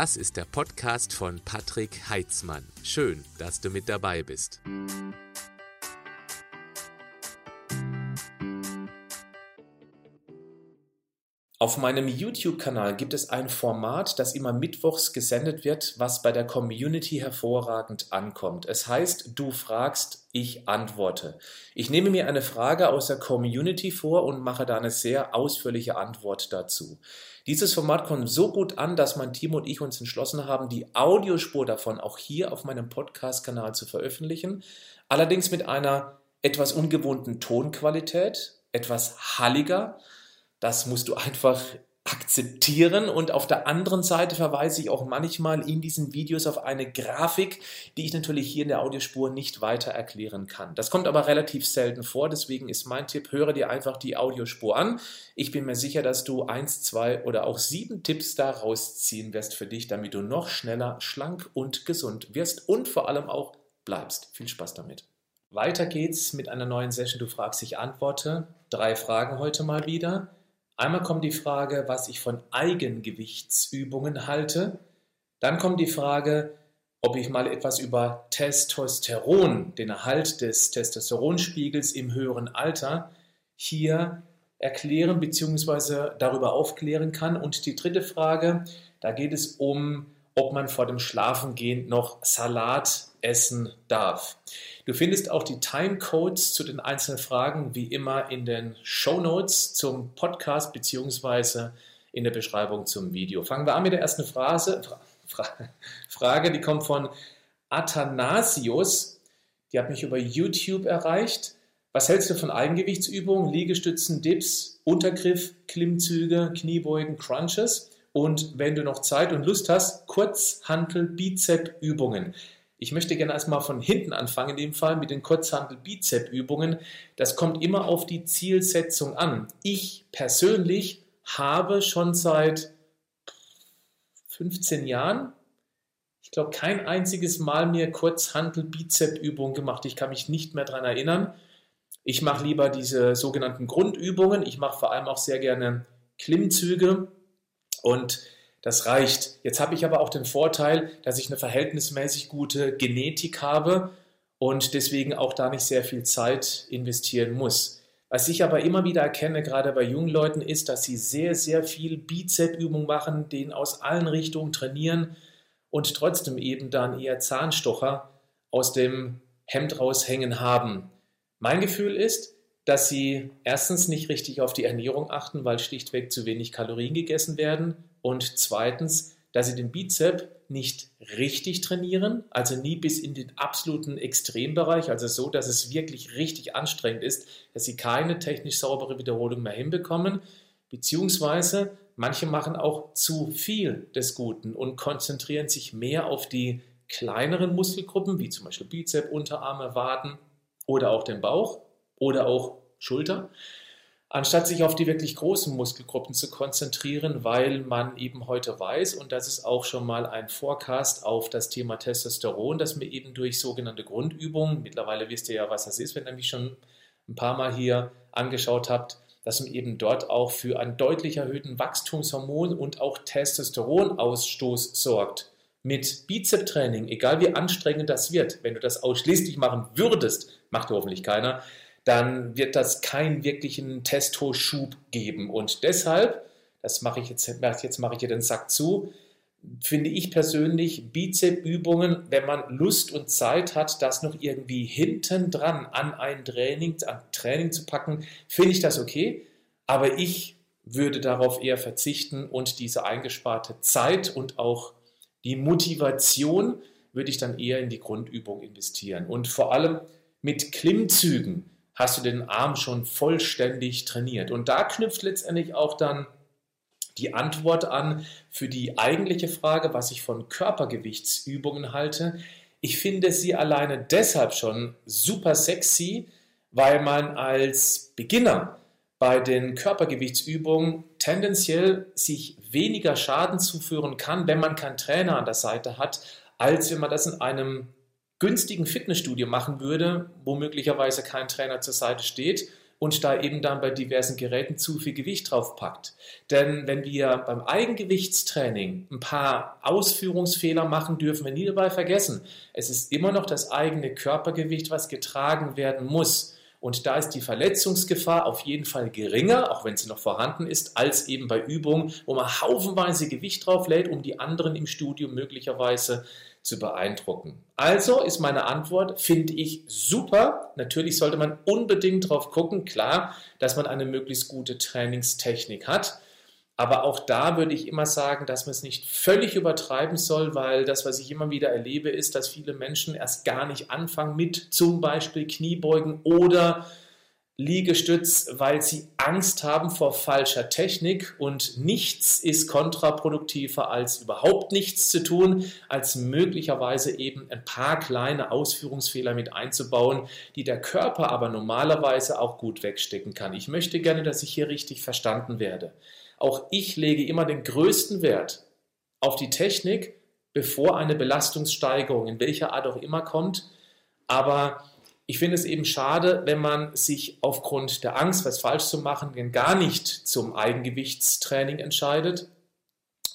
Das ist der Podcast von Patrick Heitzmann. Schön, dass du mit dabei bist. Auf meinem YouTube-Kanal gibt es ein Format, das immer mittwochs gesendet wird, was bei der Community hervorragend ankommt. Es heißt, du fragst, ich antworte. Ich nehme mir eine Frage aus der Community vor und mache da eine sehr ausführliche Antwort dazu. Dieses Format kommt so gut an, dass mein Team und ich uns entschlossen haben, die Audiospur davon auch hier auf meinem Podcast-Kanal zu veröffentlichen. Allerdings mit einer etwas ungewohnten Tonqualität, etwas halliger das musst du einfach akzeptieren und auf der anderen Seite verweise ich auch manchmal in diesen Videos auf eine Grafik, die ich natürlich hier in der Audiospur nicht weiter erklären kann. Das kommt aber relativ selten vor, deswegen ist mein Tipp, höre dir einfach die Audiospur an. Ich bin mir sicher, dass du eins, zwei oder auch sieben Tipps daraus ziehen wirst für dich, damit du noch schneller schlank und gesund wirst und vor allem auch bleibst. Viel Spaß damit. Weiter geht's mit einer neuen Session. Du fragst, ich antworte. Drei Fragen heute mal wieder. Einmal kommt die Frage, was ich von Eigengewichtsübungen halte. Dann kommt die Frage, ob ich mal etwas über Testosteron, den Erhalt des Testosteronspiegels im höheren Alter, hier erklären bzw. darüber aufklären kann. Und die dritte Frage, da geht es um ob man vor dem Schlafengehen noch Salat essen darf. Du findest auch die Timecodes zu den einzelnen Fragen wie immer in den Show Notes zum Podcast beziehungsweise in der Beschreibung zum Video. Fangen wir an mit der ersten Phrase, Fra Frage, die kommt von Athanasius. Die hat mich über YouTube erreicht. Was hältst du von Eigengewichtsübungen, Liegestützen, Dips, Untergriff, Klimmzüge, Kniebeugen, Crunches? Und wenn du noch Zeit und Lust hast, Kurzhantel-Bizep-Übungen. Ich möchte gerne erstmal von hinten anfangen, in dem Fall mit den Kurzhantel-Bizep-Übungen. Das kommt immer auf die Zielsetzung an. Ich persönlich habe schon seit 15 Jahren, ich glaube, kein einziges Mal mir Kurzhantel-Bizep-Übungen gemacht. Ich kann mich nicht mehr daran erinnern. Ich mache lieber diese sogenannten Grundübungen. Ich mache vor allem auch sehr gerne Klimmzüge und das reicht. Jetzt habe ich aber auch den Vorteil, dass ich eine verhältnismäßig gute Genetik habe und deswegen auch da nicht sehr viel Zeit investieren muss. Was ich aber immer wieder erkenne, gerade bei jungen Leuten, ist, dass sie sehr, sehr viel Bizepübung machen, den aus allen Richtungen trainieren und trotzdem eben dann eher Zahnstocher aus dem Hemd raushängen haben. Mein Gefühl ist, dass sie erstens nicht richtig auf die Ernährung achten, weil schlichtweg zu wenig Kalorien gegessen werden und zweitens, dass sie den Bizep nicht richtig trainieren, also nie bis in den absoluten Extrembereich, also so, dass es wirklich richtig anstrengend ist, dass sie keine technisch saubere Wiederholung mehr hinbekommen, beziehungsweise manche machen auch zu viel des Guten und konzentrieren sich mehr auf die kleineren Muskelgruppen, wie zum Beispiel Bizep, Unterarme, Waden oder auch den Bauch oder auch Schulter, anstatt sich auf die wirklich großen Muskelgruppen zu konzentrieren, weil man eben heute weiß, und das ist auch schon mal ein Forecast auf das Thema Testosteron, dass mir eben durch sogenannte Grundübungen, mittlerweile wisst ihr ja, was das ist, wenn ihr mich schon ein paar Mal hier angeschaut habt, dass man eben dort auch für einen deutlich erhöhten Wachstumshormon und auch Testosteronausstoß sorgt. Mit Bizep-Training, egal wie anstrengend das wird, wenn du das ausschließlich machen würdest, macht hoffentlich keiner, dann wird das keinen wirklichen Testo-Schub geben. Und deshalb, das mache ich jetzt, jetzt mache ich hier den Sack zu, finde ich persönlich Bizep-Übungen, wenn man Lust und Zeit hat, das noch irgendwie hinten dran an ein Training, an Training zu packen, finde ich das okay. Aber ich würde darauf eher verzichten und diese eingesparte Zeit und auch die Motivation würde ich dann eher in die Grundübung investieren. Und vor allem mit Klimmzügen hast du den Arm schon vollständig trainiert. Und da knüpft letztendlich auch dann die Antwort an für die eigentliche Frage, was ich von Körpergewichtsübungen halte. Ich finde sie alleine deshalb schon super sexy, weil man als Beginner bei den Körpergewichtsübungen tendenziell sich weniger Schaden zuführen kann, wenn man keinen Trainer an der Seite hat, als wenn man das in einem günstigen Fitnessstudio machen würde, wo möglicherweise kein Trainer zur Seite steht, und da eben dann bei diversen Geräten zu viel Gewicht drauf packt. Denn wenn wir beim Eigengewichtstraining ein paar Ausführungsfehler machen, dürfen wir nie dabei vergessen, es ist immer noch das eigene Körpergewicht, was getragen werden muss. Und da ist die Verletzungsgefahr auf jeden Fall geringer, auch wenn sie noch vorhanden ist, als eben bei Übungen, wo man haufenweise Gewicht drauf lädt, um die anderen im Studio möglicherweise zu beeindrucken. Also ist meine Antwort, finde ich super. Natürlich sollte man unbedingt darauf gucken, klar, dass man eine möglichst gute Trainingstechnik hat. Aber auch da würde ich immer sagen, dass man es nicht völlig übertreiben soll, weil das, was ich immer wieder erlebe, ist, dass viele Menschen erst gar nicht anfangen mit zum Beispiel Kniebeugen oder Liegestütz, weil sie Angst haben vor falscher Technik und nichts ist kontraproduktiver als überhaupt nichts zu tun, als möglicherweise eben ein paar kleine Ausführungsfehler mit einzubauen, die der Körper aber normalerweise auch gut wegstecken kann. Ich möchte gerne, dass ich hier richtig verstanden werde. Auch ich lege immer den größten Wert auf die Technik, bevor eine Belastungssteigerung in welcher Art auch immer kommt. Aber ich finde es eben schade, wenn man sich aufgrund der Angst, was falsch zu machen, gar nicht zum Eigengewichtstraining entscheidet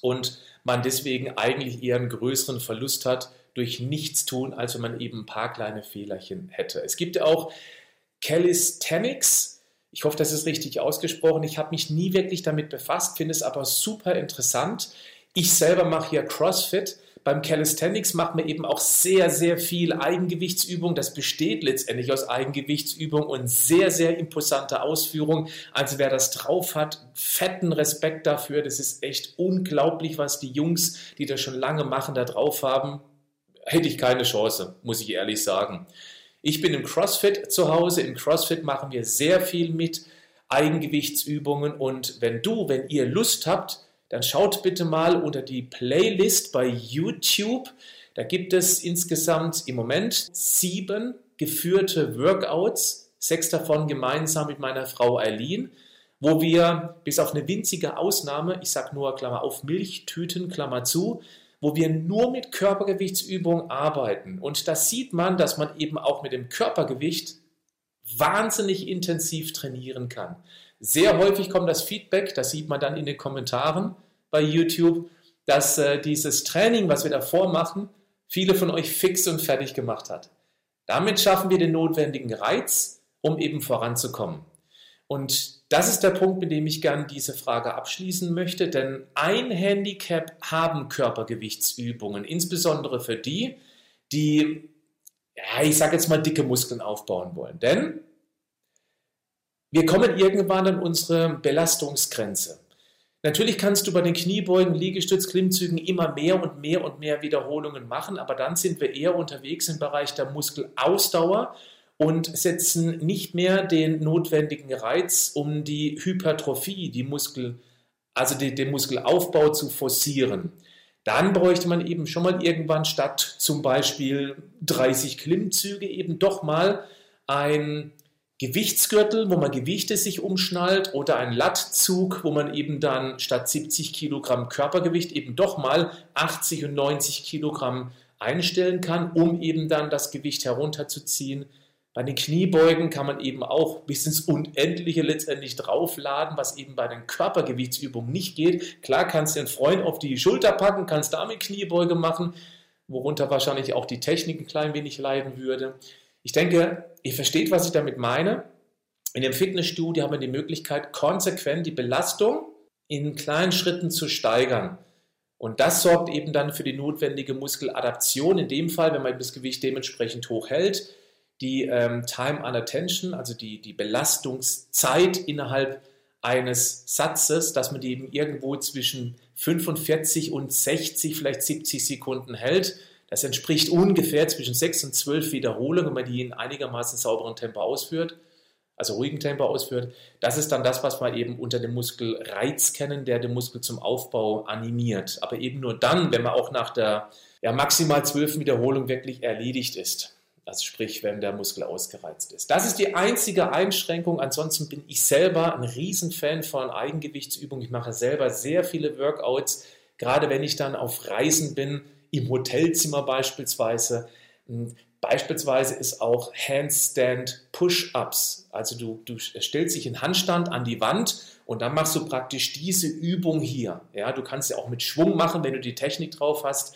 und man deswegen eigentlich eher einen größeren Verlust hat durch Nichtstun, als wenn man eben ein paar kleine Fehlerchen hätte. Es gibt ja auch Calisthenics, ich hoffe, das ist richtig ausgesprochen. Ich habe mich nie wirklich damit befasst, finde es aber super interessant. Ich selber mache hier CrossFit. Beim Calisthenics macht man eben auch sehr, sehr viel Eigengewichtsübung. Das besteht letztendlich aus Eigengewichtsübung und sehr, sehr imposante Ausführung. Also wer das drauf hat, fetten Respekt dafür. Das ist echt unglaublich, was die Jungs, die das schon lange machen, da drauf haben. Hätte ich keine Chance, muss ich ehrlich sagen. Ich bin im CrossFit zu Hause. Im CrossFit machen wir sehr viel mit Eigengewichtsübungen. Und wenn du, wenn ihr Lust habt, dann schaut bitte mal unter die Playlist bei YouTube. Da gibt es insgesamt im Moment sieben geführte Workouts, sechs davon gemeinsam mit meiner Frau Eileen, wo wir bis auf eine winzige Ausnahme, ich sage nur Klammer auf Milchtüten, Klammer zu, wo wir nur mit Körpergewichtsübungen arbeiten. Und da sieht man, dass man eben auch mit dem Körpergewicht wahnsinnig intensiv trainieren kann. Sehr häufig kommt das Feedback, das sieht man dann in den Kommentaren bei YouTube, dass äh, dieses Training, was wir davor machen, viele von euch fix und fertig gemacht hat. Damit schaffen wir den notwendigen Reiz, um eben voranzukommen. Und das ist der Punkt, mit dem ich gern diese Frage abschließen möchte, denn ein Handicap haben Körpergewichtsübungen, insbesondere für die, die, ja, ich sage jetzt mal, dicke Muskeln aufbauen wollen. Denn wir kommen irgendwann an unsere Belastungsgrenze. Natürlich kannst du bei den Kniebeugen, Liegestütz, Klimmzügen immer mehr und mehr und mehr Wiederholungen machen, aber dann sind wir eher unterwegs im Bereich der Muskelausdauer und setzen nicht mehr den notwendigen Reiz, um die Hypertrophie, die Muskel, also die, den Muskelaufbau zu forcieren. Dann bräuchte man eben schon mal irgendwann statt zum Beispiel 30 Klimmzüge eben doch mal ein Gewichtsgürtel, wo man Gewichte sich umschnallt oder ein Lattzug, wo man eben dann statt 70 Kilogramm Körpergewicht eben doch mal 80 und 90 Kilogramm einstellen kann, um eben dann das Gewicht herunterzuziehen. Bei den Kniebeugen kann man eben auch bis ins Unendliche letztendlich draufladen, was eben bei den Körpergewichtsübungen nicht geht. Klar kannst du den Freund auf die Schulter packen, kannst damit Kniebeuge machen, worunter wahrscheinlich auch die Technik ein klein wenig leiden würde. Ich denke, ihr versteht, was ich damit meine. In dem Fitnessstudio haben wir die Möglichkeit, konsequent die Belastung in kleinen Schritten zu steigern. Und das sorgt eben dann für die notwendige Muskeladaption. In dem Fall, wenn man das Gewicht dementsprechend hoch hält, die ähm, Time Attention, also die, die Belastungszeit innerhalb eines Satzes, dass man die eben irgendwo zwischen 45 und 60, vielleicht 70 Sekunden hält. Das entspricht ungefähr zwischen 6 und 12 Wiederholungen, wenn man die in einigermaßen sauberen Tempo ausführt, also ruhigen Tempo ausführt. Das ist dann das, was wir eben unter dem Muskelreiz kennen, der den Muskel zum Aufbau animiert. Aber eben nur dann, wenn man auch nach der ja, maximal 12 Wiederholung wirklich erledigt ist. Also sprich, wenn der Muskel ausgereizt ist. Das ist die einzige Einschränkung. Ansonsten bin ich selber ein Riesenfan von Eigengewichtsübungen. Ich mache selber sehr viele Workouts, gerade wenn ich dann auf Reisen bin, im Hotelzimmer beispielsweise. Hm, beispielsweise ist auch Handstand Push-Ups. Also du, du stellst dich in Handstand an die Wand und dann machst du praktisch diese Übung hier. Ja, du kannst ja auch mit Schwung machen, wenn du die Technik drauf hast.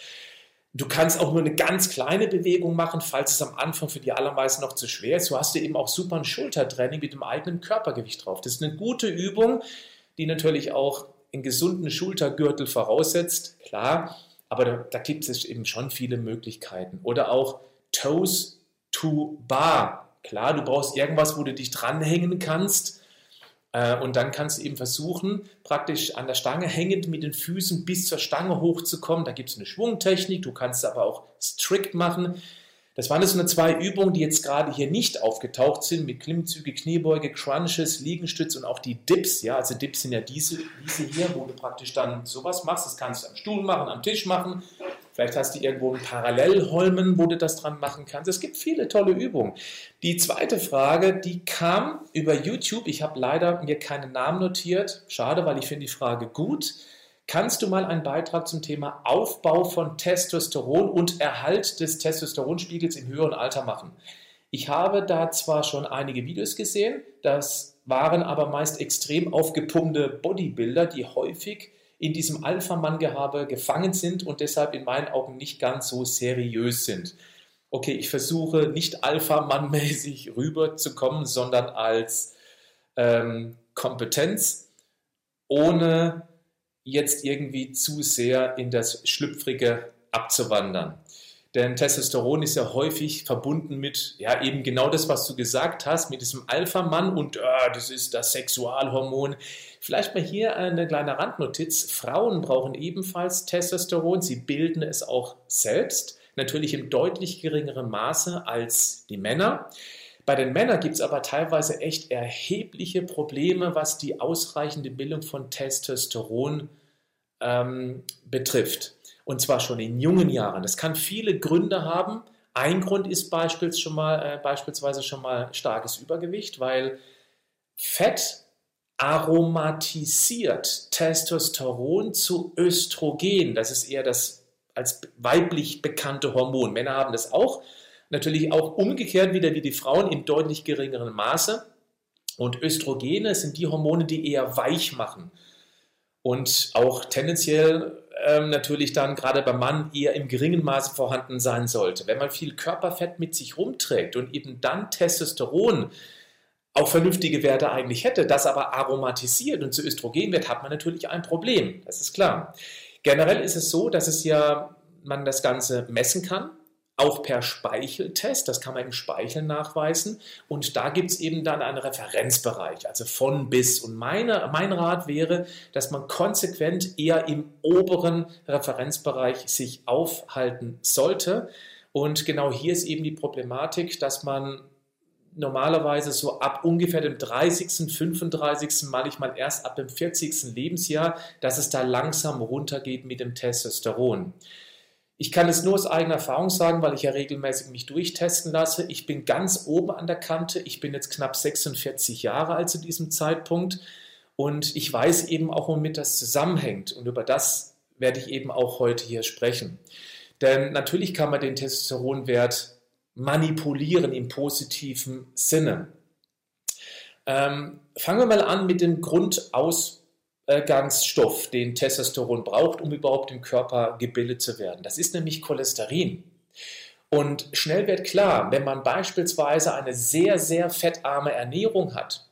Du kannst auch nur eine ganz kleine Bewegung machen, falls es am Anfang für die allermeisten noch zu schwer ist. So hast du eben auch super ein Schultertraining mit dem eigenen Körpergewicht drauf. Das ist eine gute Übung, die natürlich auch einen gesunden Schultergürtel voraussetzt, klar, aber da, da gibt es eben schon viele Möglichkeiten. Oder auch Toes to Bar. Klar, du brauchst irgendwas, wo du dich dranhängen kannst äh, und dann kannst du eben versuchen, praktisch an der Stange hängend mit den Füßen bis zur Stange hochzukommen. Da gibt es eine Schwungtechnik, du kannst aber auch strikt machen. Das waren jetzt nur zwei Übungen, die jetzt gerade hier nicht aufgetaucht sind, mit Klimmzüge, Kniebeuge, Crunches, Liegenstütz und auch die Dips. Ja, also Dips sind ja diese, diese hier, wo du praktisch dann sowas machst. Das kannst du am Stuhl machen, am Tisch machen. Vielleicht hast du irgendwo einen Parallelholmen, wo du das dran machen kannst. Es gibt viele tolle Übungen. Die zweite Frage, die kam über YouTube. Ich habe leider mir keinen Namen notiert. Schade, weil ich finde die Frage gut. Kannst du mal einen Beitrag zum Thema Aufbau von Testosteron und Erhalt des Testosteronspiegels im höheren Alter machen? Ich habe da zwar schon einige Videos gesehen, das waren aber meist extrem aufgepumpte Bodybuilder, die häufig in diesem Alpha-Mann-Gehabe gefangen sind und deshalb in meinen Augen nicht ganz so seriös sind. Okay, ich versuche nicht Alpha-Mann-mäßig rüberzukommen, sondern als ähm, Kompetenz, ohne jetzt irgendwie zu sehr in das Schlüpfrige abzuwandern. Denn Testosteron ist ja häufig verbunden mit, ja, eben genau das, was du gesagt hast, mit diesem Alpha-Mann und äh, das ist das Sexualhormon. Vielleicht mal hier eine kleine Randnotiz. Frauen brauchen ebenfalls Testosteron. Sie bilden es auch selbst, natürlich im deutlich geringeren Maße als die Männer. Bei den Männern gibt es aber teilweise echt erhebliche Probleme, was die ausreichende Bildung von Testosteron ähm, betrifft. Und zwar schon in jungen Jahren. Das kann viele Gründe haben. Ein Grund ist beispielsweise schon mal, äh, beispielsweise schon mal starkes Übergewicht, weil Fett aromatisiert Testosteron zu Östrogen. Das ist eher das als weiblich bekannte Hormon. Männer haben das auch. Natürlich auch umgekehrt wieder wie die Frauen in deutlich geringeren Maße. Und Östrogene sind die Hormone, die eher weich machen. Und auch tendenziell ähm, natürlich dann gerade beim Mann eher im geringen Maße vorhanden sein sollte. Wenn man viel Körperfett mit sich rumträgt und eben dann Testosteron auch vernünftige Werte eigentlich hätte, das aber aromatisiert und zu Östrogen wird, hat man natürlich ein Problem. Das ist klar. Generell ist es so, dass es ja man das Ganze messen kann, auch per Speicheltest, das kann man im Speichel nachweisen. Und da gibt es eben dann einen Referenzbereich, also von bis. Und meine, mein Rat wäre, dass man konsequent eher im oberen Referenzbereich sich aufhalten sollte. Und genau hier ist eben die Problematik, dass man normalerweise so ab ungefähr dem 30., 35., manchmal erst ab dem 40. Lebensjahr, dass es da langsam runtergeht mit dem Testosteron. Ich kann es nur aus eigener Erfahrung sagen, weil ich ja regelmäßig mich durchtesten lasse. Ich bin ganz oben an der Kante. Ich bin jetzt knapp 46 Jahre alt zu diesem Zeitpunkt. Und ich weiß eben auch, womit das zusammenhängt. Und über das werde ich eben auch heute hier sprechen. Denn natürlich kann man den Testosteronwert manipulieren im positiven Sinne. Ähm, fangen wir mal an mit dem Grundausgangsstoff, den Testosteron braucht, um überhaupt im Körper gebildet zu werden. Das ist nämlich Cholesterin. Und schnell wird klar, wenn man beispielsweise eine sehr, sehr fettarme Ernährung hat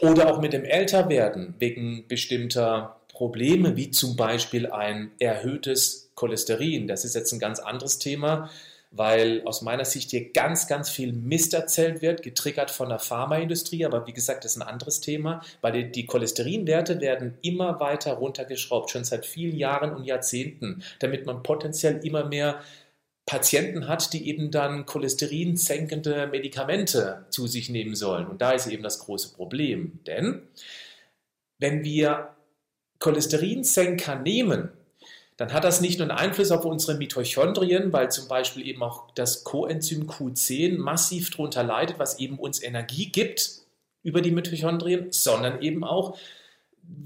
oder auch mit dem Älterwerden wegen bestimmter Probleme, wie zum Beispiel ein erhöhtes Cholesterin, das ist jetzt ein ganz anderes Thema, weil aus meiner Sicht hier ganz, ganz viel Mist erzählt wird, getriggert von der Pharmaindustrie. Aber wie gesagt, das ist ein anderes Thema, weil die, Cholesterinwerte werden immer weiter runtergeschraubt, schon seit vielen Jahren und Jahrzehnten, damit man potenziell immer mehr Patienten hat, die eben dann cholesterinsenkende Medikamente zu sich nehmen sollen. Und da ist eben das große Problem. Denn wenn wir Cholesterinsenker nehmen, dann hat das nicht nur einen Einfluss auf unsere Mitochondrien, weil zum Beispiel eben auch das Coenzym Q10 massiv darunter leidet, was eben uns Energie gibt über die Mitochondrien, sondern eben auch,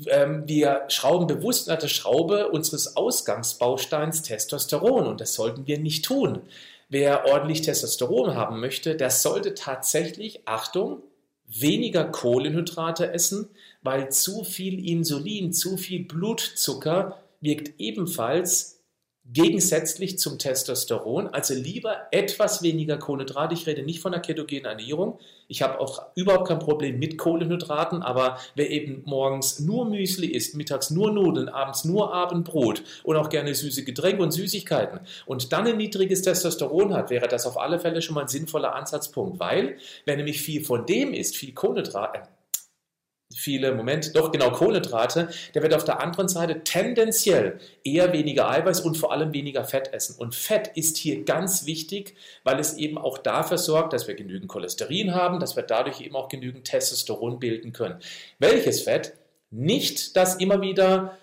ähm, wir schrauben bewusst nach der Schraube unseres Ausgangsbausteins Testosteron und das sollten wir nicht tun. wer ordentlich Testosteron haben möchte, der sollte tatsächlich, Achtung, weniger Kohlenhydrate essen, weil zu viel Insulin, zu viel Blutzucker wirkt ebenfalls gegensätzlich zum Testosteron, also lieber etwas weniger Kohlenhydrate. Ich rede nicht von einer ketogenen Ernährung. Ich habe auch überhaupt kein Problem mit Kohlenhydraten, aber wer eben morgens nur Müsli isst, mittags nur Nudeln, abends nur Abendbrot und auch gerne süße Getränke und Süßigkeiten und dann ein niedriges Testosteron hat, wäre das auf alle Fälle schon mal ein sinnvoller Ansatzpunkt, weil wer nämlich viel von dem isst, viel Kohlenhydrate, viele, Moment, doch genau Kohlenhydrate, der wird auf der anderen Seite tendenziell eher weniger Eiweiß und vor allem weniger Fett essen. Und Fett ist hier ganz wichtig, weil es eben auch dafür sorgt, dass wir genügend Cholesterin haben, dass wir dadurch eben auch genügend Testosteron bilden können. Welches Fett? Nicht das immer wieder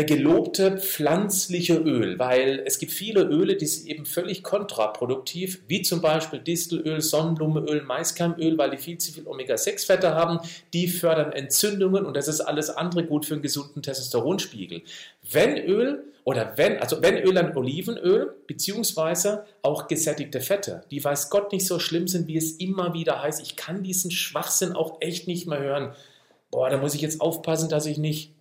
gelobte pflanzliche Öl, weil es gibt viele Öle, die sind eben völlig kontraproduktiv, wie zum Beispiel Distelöl, Sonnenblumenöl, Maiskeimöl, weil die viel zu viel Omega-6-Fette haben, die fördern Entzündungen und das ist alles andere gut für einen gesunden Testosteronspiegel. Wenn Öl oder wenn, also wenn Öl dann Olivenöl, beziehungsweise auch gesättigte Fette, die weiß Gott nicht so schlimm sind, wie es immer wieder heißt. Ich kann diesen Schwachsinn auch echt nicht mehr hören. Boah, da muss ich jetzt aufpassen, dass ich nicht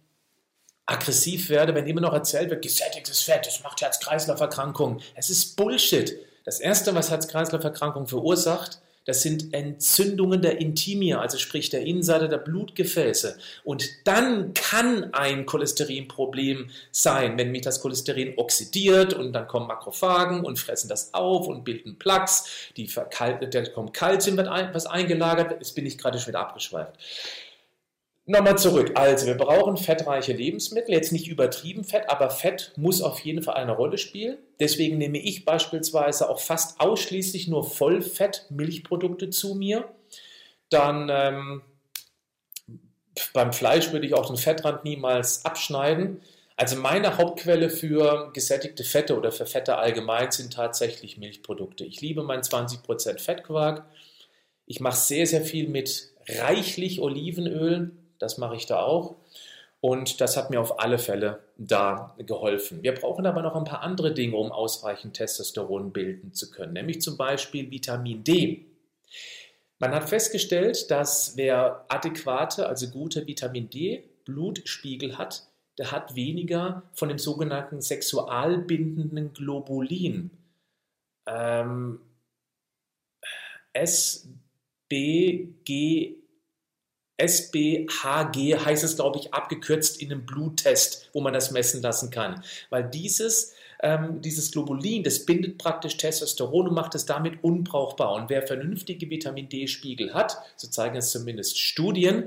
aggressiv werde, wenn immer noch erzählt wird, gesättigtes Fett, das macht Herz-Kreislauf-Erkrankungen. Es ist Bullshit. Das Erste, was Herz-Kreislauf-Erkrankungen verursacht, das sind Entzündungen der Intimia, also sprich der Innenseite der Blutgefäße. Und dann kann ein Cholesterinproblem sein, wenn mich das Cholesterin oxidiert und dann kommen Makrophagen und fressen das auf und bilden Plaques, die da kommt Kalzium, was eingelagert Jetzt bin ich gerade schon wieder abgeschweift. Nochmal zurück. Also, wir brauchen fettreiche Lebensmittel. Jetzt nicht übertrieben Fett, aber Fett muss auf jeden Fall eine Rolle spielen. Deswegen nehme ich beispielsweise auch fast ausschließlich nur Vollfett-Milchprodukte zu mir. Dann ähm, beim Fleisch würde ich auch den Fettrand niemals abschneiden. Also meine Hauptquelle für gesättigte Fette oder für Fette allgemein sind tatsächlich Milchprodukte. Ich liebe meinen 20% Fettquark. Ich mache sehr, sehr viel mit reichlich Olivenöl. Das mache ich da auch. Und das hat mir auf alle Fälle da geholfen. Wir brauchen aber noch ein paar andere Dinge, um ausreichend Testosteron bilden zu können, nämlich zum Beispiel Vitamin D. Man hat festgestellt, dass wer adäquate, also gute Vitamin D Blutspiegel hat, der hat weniger von dem sogenannten sexualbindenden Globulin. Ähm, SBG SBHG heißt es, glaube ich, abgekürzt in einem Bluttest, wo man das messen lassen kann. Weil dieses, ähm, dieses Globulin, das bindet praktisch Testosteron und macht es damit unbrauchbar. Und wer vernünftige Vitamin D-Spiegel hat, so zeigen es zumindest Studien,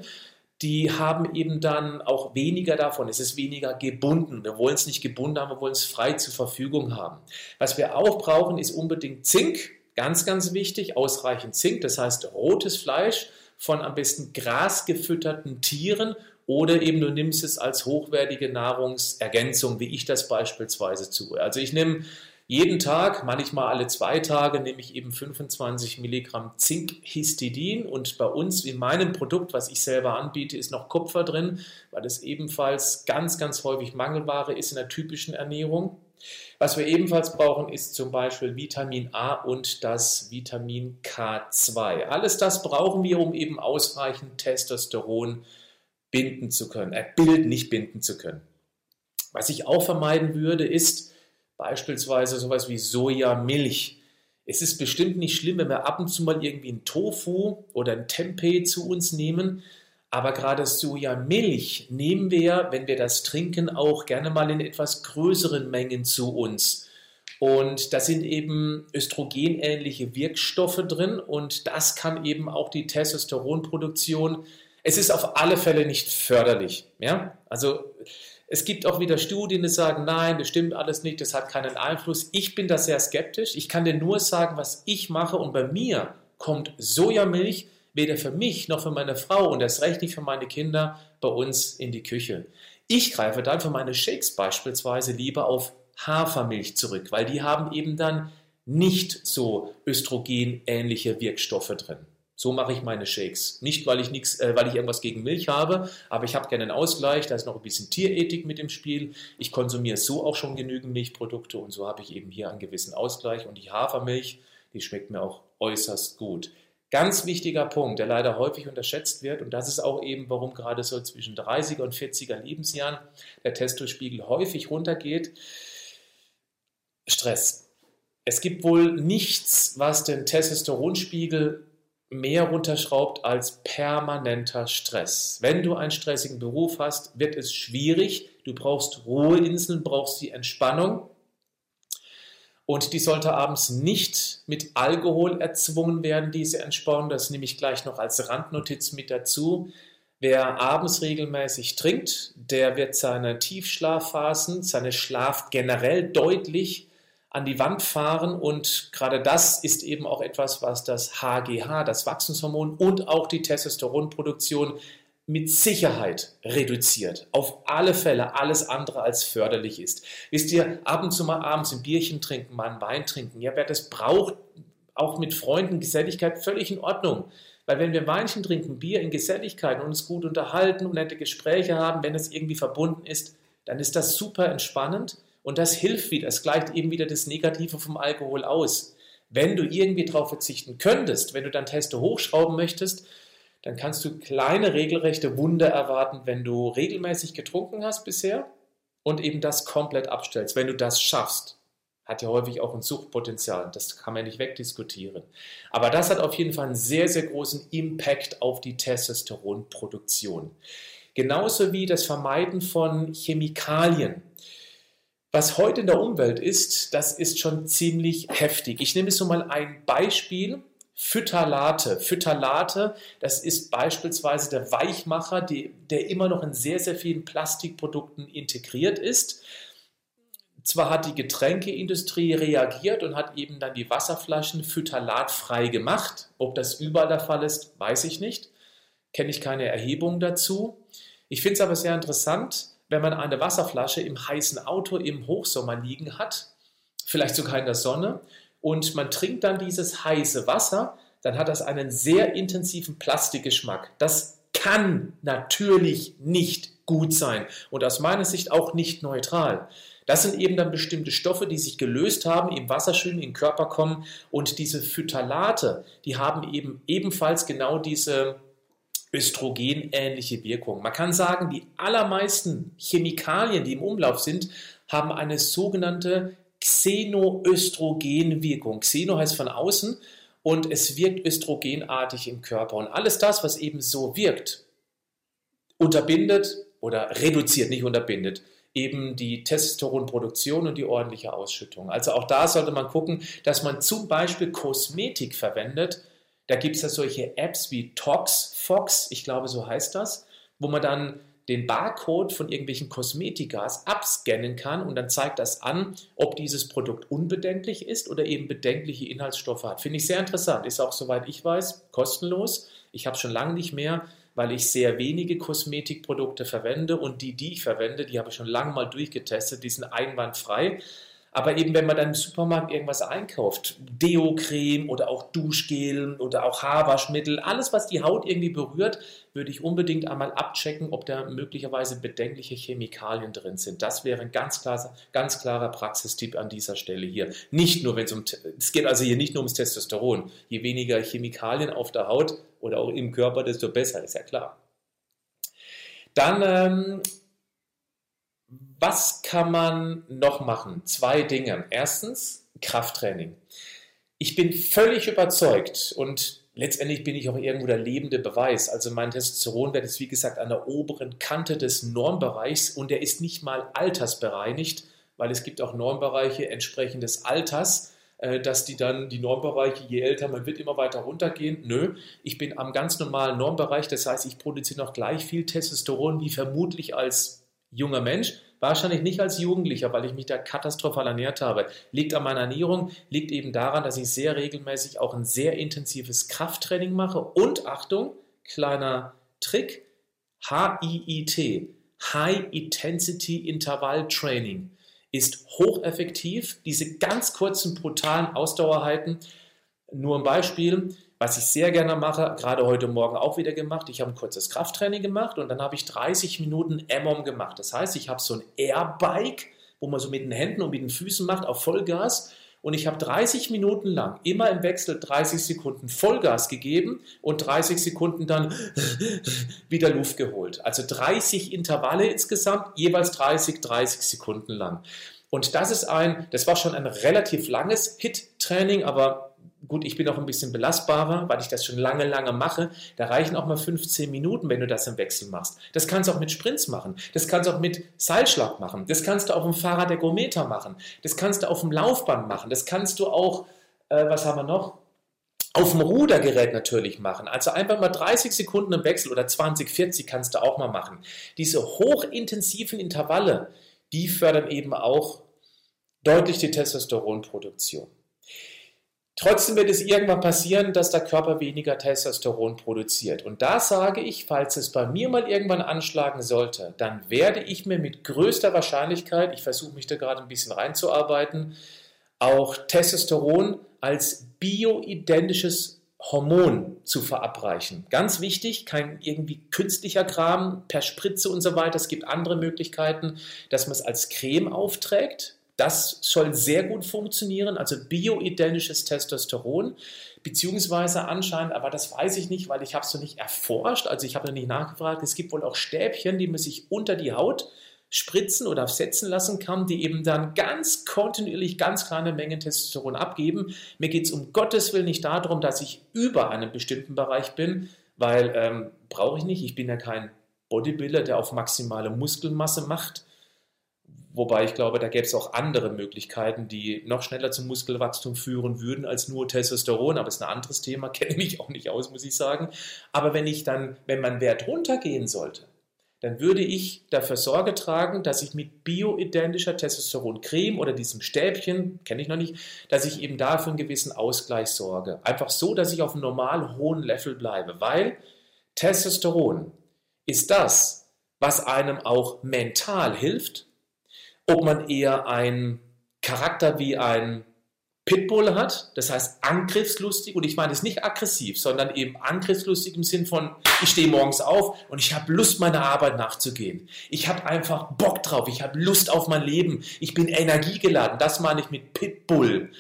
die haben eben dann auch weniger davon. Es ist weniger gebunden. Wir wollen es nicht gebunden haben, wir wollen es frei zur Verfügung haben. Was wir auch brauchen, ist unbedingt Zink. Ganz, ganz wichtig, ausreichend Zink, das heißt rotes Fleisch von am besten grasgefütterten Tieren oder eben du nimmst es als hochwertige Nahrungsergänzung, wie ich das beispielsweise tue. Also ich nehme jeden Tag, manchmal alle zwei Tage, nehme ich eben 25 Milligramm Zinkhistidin und bei uns, in meinem Produkt, was ich selber anbiete, ist noch Kupfer drin, weil es ebenfalls ganz, ganz häufig Mangelware ist in der typischen Ernährung. Was wir ebenfalls brauchen, ist zum Beispiel Vitamin A und das Vitamin K2. Alles das brauchen wir, um eben ausreichend Testosteron binden zu können, äh, bilden, nicht binden zu können. Was ich auch vermeiden würde, ist beispielsweise sowas wie Sojamilch. Es ist bestimmt nicht schlimm, wenn wir ab und zu mal irgendwie ein Tofu oder ein Tempeh zu uns nehmen, aber gerade Sojamilch nehmen wir, wenn wir das trinken, auch gerne mal in etwas größeren Mengen zu uns. Und da sind eben östrogenähnliche Wirkstoffe drin und das kann eben auch die Testosteronproduktion. Es ist auf alle Fälle nicht förderlich. Ja? Also es gibt auch wieder Studien, die sagen, nein, das stimmt alles nicht, das hat keinen Einfluss. Ich bin da sehr skeptisch. Ich kann dir nur sagen, was ich mache und bei mir kommt Sojamilch weder für mich noch für meine Frau und erst recht nicht für meine Kinder bei uns in die Küche. Ich greife dann für meine Shakes beispielsweise lieber auf Hafermilch zurück, weil die haben eben dann nicht so östrogenähnliche Wirkstoffe drin. So mache ich meine Shakes. Nicht, weil ich nichts, äh, weil ich irgendwas gegen Milch habe, aber ich habe gerne einen Ausgleich. Da ist noch ein bisschen Tierethik mit im Spiel. Ich konsumiere so auch schon genügend Milchprodukte und so habe ich eben hier einen gewissen Ausgleich. Und die Hafermilch, die schmeckt mir auch äußerst gut. Ganz wichtiger Punkt, der leider häufig unterschätzt wird, und das ist auch eben, warum gerade so zwischen 30er und 40er Lebensjahren der Testospiegel häufig runtergeht. Stress. Es gibt wohl nichts, was den Testosteronspiegel mehr runterschraubt als permanenter Stress. Wenn du einen stressigen Beruf hast, wird es schwierig. Du brauchst Ruheinseln, brauchst die Entspannung. Und die sollte abends nicht mit Alkohol erzwungen werden, diese Entspannung. Das nehme ich gleich noch als Randnotiz mit dazu. Wer abends regelmäßig trinkt, der wird seine Tiefschlafphasen, seine Schlaf generell deutlich an die Wand fahren und gerade das ist eben auch etwas, was das HGH, das Wachstumshormon und auch die Testosteronproduktion mit Sicherheit reduziert. Auf alle Fälle alles andere als förderlich ist. Wisst ihr, ab und zu mal abends ein Bierchen trinken, mal ein Wein trinken, ja, wer das braucht, auch mit Freunden, Geselligkeit, völlig in Ordnung. Weil wenn wir Weinchen trinken, Bier in Geselligkeit und uns gut unterhalten und nette Gespräche haben, wenn es irgendwie verbunden ist, dann ist das super entspannend und das hilft wieder, es gleicht eben wieder das Negative vom Alkohol aus. Wenn du irgendwie darauf verzichten könntest, wenn du dein Testo hochschrauben möchtest, dann kannst du kleine regelrechte Wunder erwarten, wenn du regelmäßig getrunken hast bisher und eben das komplett abstellst. Wenn du das schaffst, hat ja häufig auch ein Suchtpotenzial, das kann man nicht wegdiskutieren. Aber das hat auf jeden Fall einen sehr, sehr großen Impact auf die Testosteronproduktion. Genauso wie das Vermeiden von Chemikalien. Was heute in der Umwelt ist, das ist schon ziemlich heftig. Ich nehme so mal ein Beispiel. Phytalate. Phytalate, das ist beispielsweise der Weichmacher, die, der immer noch in sehr, sehr vielen Plastikprodukten integriert ist. Zwar hat die Getränkeindustrie reagiert und hat eben dann die Wasserflaschen phytalatfrei gemacht. Ob das überall der Fall ist, weiß ich nicht. Kenne ich keine Erhebung dazu. Ich finde es aber sehr interessant, wenn man eine Wasserflasche im heißen Auto im Hochsommer liegen hat, vielleicht sogar in der Sonne, und man trinkt dann dieses heiße Wasser, dann hat das einen sehr intensiven Plastikgeschmack. Das kann natürlich nicht gut sein und aus meiner Sicht auch nicht neutral. Das sind eben dann bestimmte Stoffe, die sich gelöst haben, im Wasser schön in den Körper kommen und diese Phytalate, die haben eben ebenfalls genau diese östrogenähnliche Wirkung. Man kann sagen, die allermeisten Chemikalien, die im Umlauf sind, haben eine sogenannte Xenoöstrogenwirkung. Xeno heißt von außen und es wirkt östrogenartig im Körper. Und alles das, was eben so wirkt, unterbindet oder reduziert, nicht unterbindet, eben die Testosteronproduktion und die ordentliche Ausschüttung. Also auch da sollte man gucken, dass man zum Beispiel Kosmetik verwendet, da gibt es ja solche Apps wie ToxFox, ich glaube, so heißt das, wo man dann den Barcode von irgendwelchen Kosmetikas abscannen kann und dann zeigt das an, ob dieses Produkt unbedenklich ist oder eben bedenkliche Inhaltsstoffe hat. Finde ich sehr interessant. Ist auch, soweit ich weiß, kostenlos. Ich habe schon lange nicht mehr, weil ich sehr wenige Kosmetikprodukte verwende und die, die ich verwende, die habe ich schon lange mal durchgetestet, die sind einwandfrei. Aber eben, wenn man dann im Supermarkt irgendwas einkauft, Deo-Creme oder auch Duschgel oder auch Haarwaschmittel, alles, was die Haut irgendwie berührt, würde ich unbedingt einmal abchecken, ob da möglicherweise bedenkliche Chemikalien drin sind. Das wäre ein ganz, klar, ganz klarer Praxistipp an dieser Stelle hier. Nicht nur, wenn es um, es geht also hier nicht nur ums Testosteron. Je weniger Chemikalien auf der Haut oder auch im Körper, desto besser, ist ja klar. Dann ähm, was kann man noch machen? Zwei Dinge. Erstens Krafttraining. Ich bin völlig überzeugt und letztendlich bin ich auch irgendwo der lebende Beweis. Also mein Testosteronwert ist wie gesagt an der oberen Kante des Normbereichs und der ist nicht mal altersbereinigt, weil es gibt auch Normbereiche entsprechend des Alters, äh, dass die dann die Normbereiche, je älter man wird, immer weiter runtergehen. Nö, ich bin am ganz normalen Normbereich, das heißt, ich produziere noch gleich viel Testosteron wie vermutlich als junger Mensch. Wahrscheinlich nicht als Jugendlicher, weil ich mich da katastrophal ernährt habe. Liegt an meiner Ernährung, liegt eben daran, dass ich sehr regelmäßig auch ein sehr intensives Krafttraining mache. Und Achtung, kleiner Trick, HIIT, High Intensity Intervall Training, ist hocheffektiv. Diese ganz kurzen, brutalen Ausdauerheiten, nur ein Beispiel, was ich sehr gerne mache, gerade heute Morgen auch wieder gemacht, ich habe ein kurzes Krafttraining gemacht und dann habe ich 30 Minuten MOM gemacht. Das heißt, ich habe so ein Airbike, wo man so mit den Händen und mit den Füßen macht, auf Vollgas. Und ich habe 30 Minuten lang immer im Wechsel 30 Sekunden Vollgas gegeben und 30 Sekunden dann wieder Luft geholt. Also 30 Intervalle insgesamt, jeweils 30, 30 Sekunden lang. Und das ist ein, das war schon ein relativ langes Hit-Training, aber gut, ich bin auch ein bisschen belastbarer, weil ich das schon lange, lange mache. Da reichen auch mal 15 Minuten, wenn du das im Wechsel machst. Das kannst du auch mit Sprints machen. Das kannst du auch mit Seilschlag machen. Das kannst du auf dem Fahrradergometer machen. Das kannst du auf dem Laufband machen. Das kannst du auch, äh, was haben wir noch? Auf dem Rudergerät natürlich machen. Also einfach mal 30 Sekunden im Wechsel oder 20, 40 kannst du auch mal machen. Diese hochintensiven Intervalle, die fördern eben auch deutlich die Testosteronproduktion. Trotzdem wird es irgendwann passieren, dass der Körper weniger Testosteron produziert. Und da sage ich, falls es bei mir mal irgendwann anschlagen sollte, dann werde ich mir mit größter Wahrscheinlichkeit, ich versuche mich da gerade ein bisschen reinzuarbeiten, auch Testosteron als bioidentisches Hormon zu verabreichen. Ganz wichtig, kein irgendwie künstlicher Kram per Spritze und so weiter. Es gibt andere Möglichkeiten, dass man es als Creme aufträgt. Das soll sehr gut funktionieren, also bioidentisches Testosteron, beziehungsweise anscheinend, aber das weiß ich nicht, weil ich habe es noch nicht erforscht, also ich habe noch nicht nachgefragt, es gibt wohl auch Stäbchen, die man sich unter die Haut spritzen oder setzen lassen kann, die eben dann ganz kontinuierlich ganz kleine Mengen Testosteron abgeben. Mir geht es um Gottes Willen nicht darum, dass ich über einem bestimmten Bereich bin, weil ähm, brauche ich nicht, ich bin ja kein Bodybuilder, der auf maximale Muskelmasse macht Wobei ich glaube, da gäbe es auch andere Möglichkeiten, die noch schneller zum Muskelwachstum führen würden als nur Testosteron. Aber es ist ein anderes Thema, kenne mich auch nicht aus, muss ich sagen. Aber wenn ich dann, wenn mein Wert runtergehen sollte, dann würde ich dafür Sorge tragen, dass ich mit bioidentischer Testosteroncreme oder diesem Stäbchen, kenne ich noch nicht, dass ich eben dafür einen gewissen Ausgleich sorge. Einfach so, dass ich auf einem normal hohen Level bleibe. Weil Testosteron ist das, was einem auch mental hilft ob man eher einen Charakter wie ein Pitbull hat, das heißt angriffslustig, und ich meine es nicht aggressiv, sondern eben angriffslustig im Sinn von, ich stehe morgens auf und ich habe Lust, meiner Arbeit nachzugehen. Ich habe einfach Bock drauf, ich habe Lust auf mein Leben, ich bin energiegeladen, das meine ich mit Pitbull.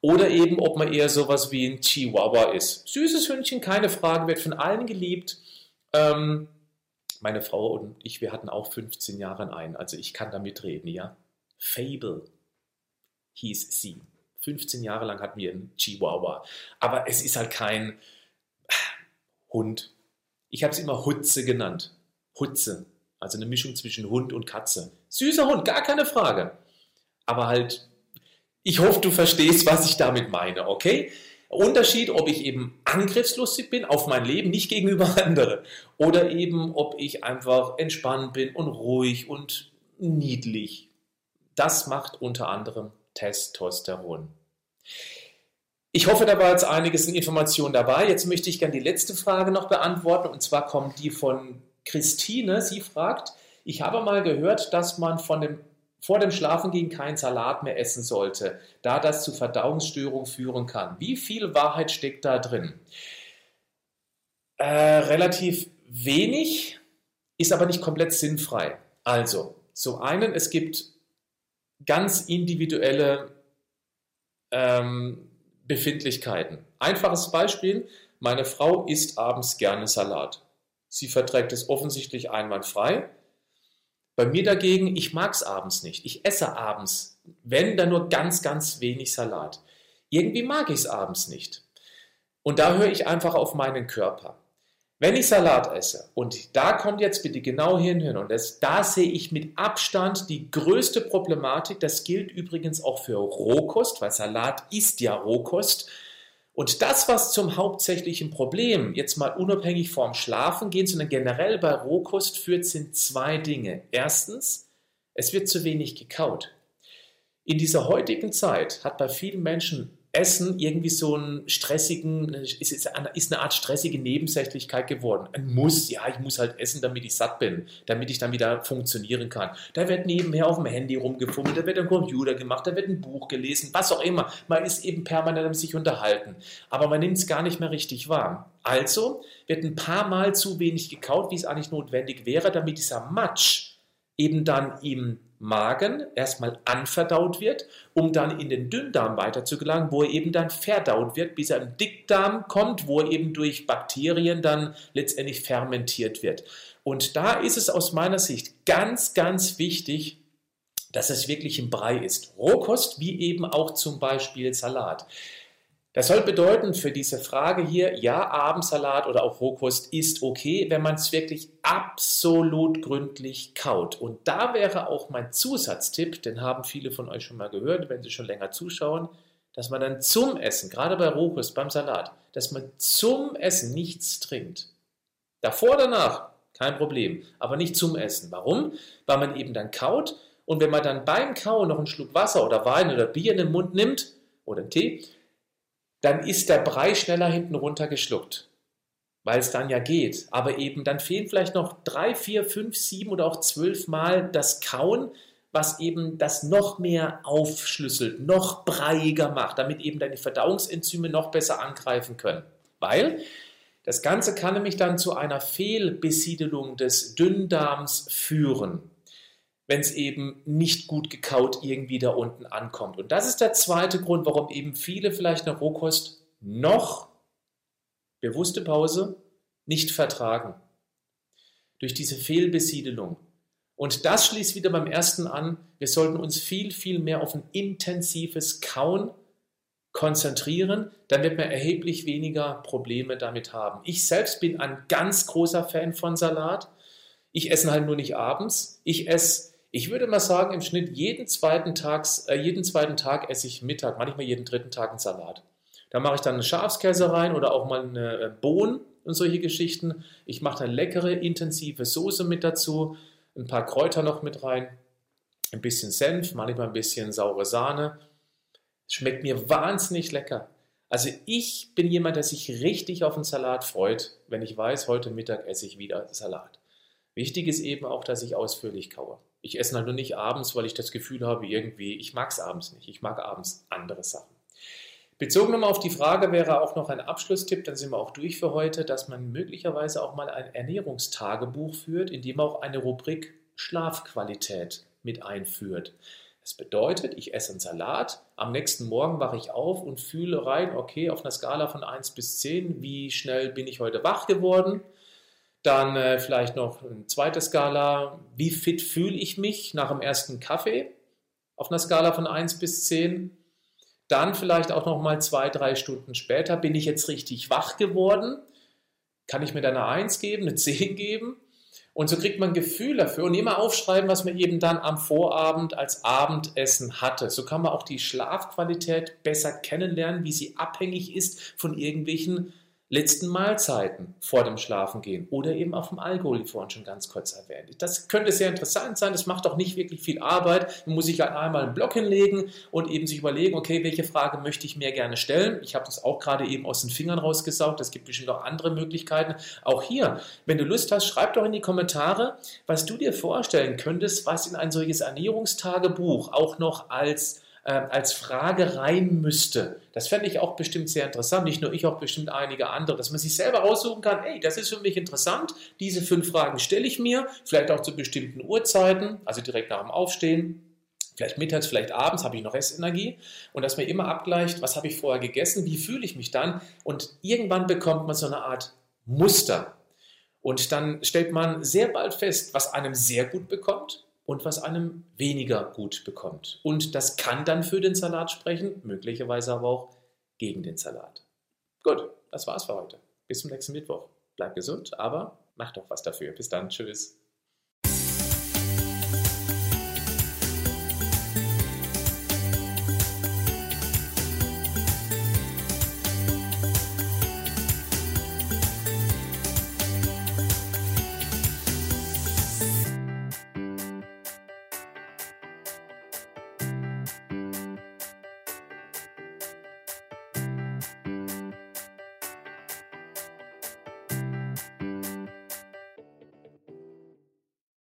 Oder eben, ob man eher sowas wie ein Chihuahua ist. Süßes Hündchen, keine Frage, wird von allen geliebt. Ähm, meine Frau und ich, wir hatten auch 15 Jahre einen, also ich kann damit reden, ja. Fable hieß sie. 15 Jahre lang hatten wir einen Chihuahua. Aber es ist halt kein Hund. Ich habe es immer Hutze genannt. Hutze. Also eine Mischung zwischen Hund und Katze. Süßer Hund, gar keine Frage. Aber halt, ich hoffe, du verstehst, was ich damit meine, okay? Unterschied, ob ich eben angriffslustig bin auf mein Leben, nicht gegenüber anderen, oder eben, ob ich einfach entspannt bin und ruhig und niedlich. Das macht unter anderem Testosteron. Ich hoffe, da war jetzt einiges in Informationen dabei. Jetzt möchte ich gerne die letzte Frage noch beantworten, und zwar kommt die von Christine. Sie fragt, ich habe mal gehört, dass man von dem vor dem Schlafengehen keinen Salat mehr essen sollte, da das zu Verdauungsstörungen führen kann. Wie viel Wahrheit steckt da drin? Äh, relativ wenig, ist aber nicht komplett sinnfrei. Also, zum einen, es gibt ganz individuelle ähm, Befindlichkeiten. Einfaches Beispiel, meine Frau isst abends gerne Salat. Sie verträgt es offensichtlich einwandfrei. Bei mir dagegen, ich mag es abends nicht. Ich esse abends, wenn dann nur ganz, ganz wenig Salat. Irgendwie mag ich es abends nicht. Und da höre ich einfach auf meinen Körper. Wenn ich Salat esse, und da kommt jetzt bitte genau hinhören, und das, da sehe ich mit Abstand die größte Problematik, das gilt übrigens auch für Rohkost, weil Salat ist ja Rohkost, und das, was zum hauptsächlichen Problem, jetzt mal unabhängig vom Schlafen gehen, sondern generell bei Rohkost führt, sind zwei Dinge. Erstens, es wird zu wenig gekaut. In dieser heutigen Zeit hat bei vielen Menschen Essen irgendwie so einen stressigen, ist, eine Art stressige Nebensächlichkeit geworden. Ein Muss, ja, ich muss halt essen, damit ich satt bin, damit ich dann wieder funktionieren kann. Da wird nebenher auf dem Handy rumgefummelt, da wird ein Computer gemacht, da wird ein Buch gelesen, was auch immer. Man ist eben permanent am sich unterhalten, aber man nimmt es gar nicht mehr richtig wahr. Also wird ein paar Mal zu wenig gekaut, wie es eigentlich notwendig wäre, damit dieser Matsch eben dann im Magen erstmal anverdaut wird, um dann in den Dünndarm weiter zu gelangen, wo er eben dann verdaut wird, bis er im Dickdarm kommt, wo er eben durch Bakterien dann letztendlich fermentiert wird. Und da ist es aus meiner Sicht ganz, ganz wichtig, dass es wirklich im Brei ist. Rohkost wie eben auch zum Beispiel Salat. Das soll bedeuten für diese Frage hier, ja, Abendsalat oder auch Rohkost ist okay, wenn man es wirklich absolut gründlich kaut. Und da wäre auch mein Zusatztipp, den haben viele von euch schon mal gehört, wenn sie schon länger zuschauen, dass man dann zum Essen, gerade bei Rohkost, beim Salat, dass man zum Essen nichts trinkt. Davor, danach, kein Problem, aber nicht zum Essen. Warum? Weil man eben dann kaut und wenn man dann beim Kauen noch einen Schluck Wasser oder Wein oder Bier in den Mund nimmt oder einen Tee, dann ist der Brei schneller hinten runter geschluckt, weil es dann ja geht. Aber eben dann fehlen vielleicht noch drei, vier, fünf, sieben oder auch zwölf Mal das Kauen, was eben das noch mehr aufschlüsselt, noch breiiger macht, damit eben die Verdauungsenzyme noch besser angreifen können. Weil das Ganze kann nämlich dann zu einer Fehlbesiedelung des Dünndarms führen wenn es eben nicht gut gekaut irgendwie da unten ankommt. Und das ist der zweite Grund, warum eben viele vielleicht eine Rohkost noch bewusste Pause nicht vertragen. Durch diese Fehlbesiedelung. Und das schließt wieder beim ersten an, wir sollten uns viel, viel mehr auf ein intensives Kauen konzentrieren, dann wird man erheblich weniger Probleme damit haben. Ich selbst bin ein ganz großer Fan von Salat. Ich esse halt nur nicht abends. Ich esse ich würde mal sagen, im Schnitt jeden zweiten, Tags, äh, jeden zweiten Tag esse ich Mittag, manchmal jeden dritten Tag einen Salat. Da mache ich dann eine Schafskäse rein oder auch mal eine äh, Bohnen und solche Geschichten. Ich mache eine leckere, intensive Soße mit dazu, ein paar Kräuter noch mit rein, ein bisschen Senf, manchmal ein bisschen saure Sahne. Schmeckt mir wahnsinnig lecker. Also ich bin jemand, der sich richtig auf einen Salat freut, wenn ich weiß, heute Mittag esse ich wieder Salat. Wichtig ist eben auch, dass ich ausführlich kaue. Ich esse halt nur nicht abends, weil ich das Gefühl habe, irgendwie, ich mag es abends nicht. Ich mag abends andere Sachen. Bezogen nochmal auf die Frage wäre auch noch ein Abschlusstipp, dann sind wir auch durch für heute, dass man möglicherweise auch mal ein Ernährungstagebuch führt, in dem auch eine Rubrik Schlafqualität mit einführt. Das bedeutet, ich esse einen Salat, am nächsten Morgen wache ich auf und fühle rein, okay, auf einer Skala von 1 bis 10, wie schnell bin ich heute wach geworden? Dann äh, vielleicht noch eine zweite Skala, wie fit fühle ich mich nach dem ersten Kaffee auf einer Skala von 1 bis 10. Dann vielleicht auch noch mal zwei, drei Stunden später, bin ich jetzt richtig wach geworden? Kann ich mir da eine 1 geben, eine 10 geben? Und so kriegt man ein Gefühl dafür und immer aufschreiben, was man eben dann am Vorabend als Abendessen hatte. So kann man auch die Schlafqualität besser kennenlernen, wie sie abhängig ist von irgendwelchen letzten Mahlzeiten vor dem Schlafengehen oder eben auf dem Alkohol, wie vorhin schon ganz kurz erwähnt. Das könnte sehr interessant sein. Das macht auch nicht wirklich viel Arbeit. Man muss sich halt einmal einen Block hinlegen und eben sich überlegen, okay, welche Frage möchte ich mir gerne stellen. Ich habe das auch gerade eben aus den Fingern rausgesaugt. Es gibt bestimmt auch andere Möglichkeiten. Auch hier, wenn du Lust hast, schreib doch in die Kommentare, was du dir vorstellen könntest, was in ein solches Ernährungstagebuch auch noch als äh, als Frage rein müsste. Das fände ich auch bestimmt sehr interessant. Nicht nur ich, auch bestimmt einige andere, dass man sich selber raussuchen kann, ey, das ist für mich interessant. Diese fünf Fragen stelle ich mir, vielleicht auch zu bestimmten Uhrzeiten, also direkt nach dem Aufstehen. Vielleicht mittags, vielleicht abends habe ich noch Restenergie und dass man immer abgleicht, was habe ich vorher gegessen, wie fühle ich mich dann und irgendwann bekommt man so eine Art Muster. Und dann stellt man sehr bald fest, was einem sehr gut bekommt und was einem weniger gut bekommt. Und das kann dann für den Salat sprechen, möglicherweise aber auch gegen den Salat. Gut, das war's für heute. Bis zum nächsten Mittwoch. Bleibt gesund, aber macht doch was dafür. Bis dann. Tschüss.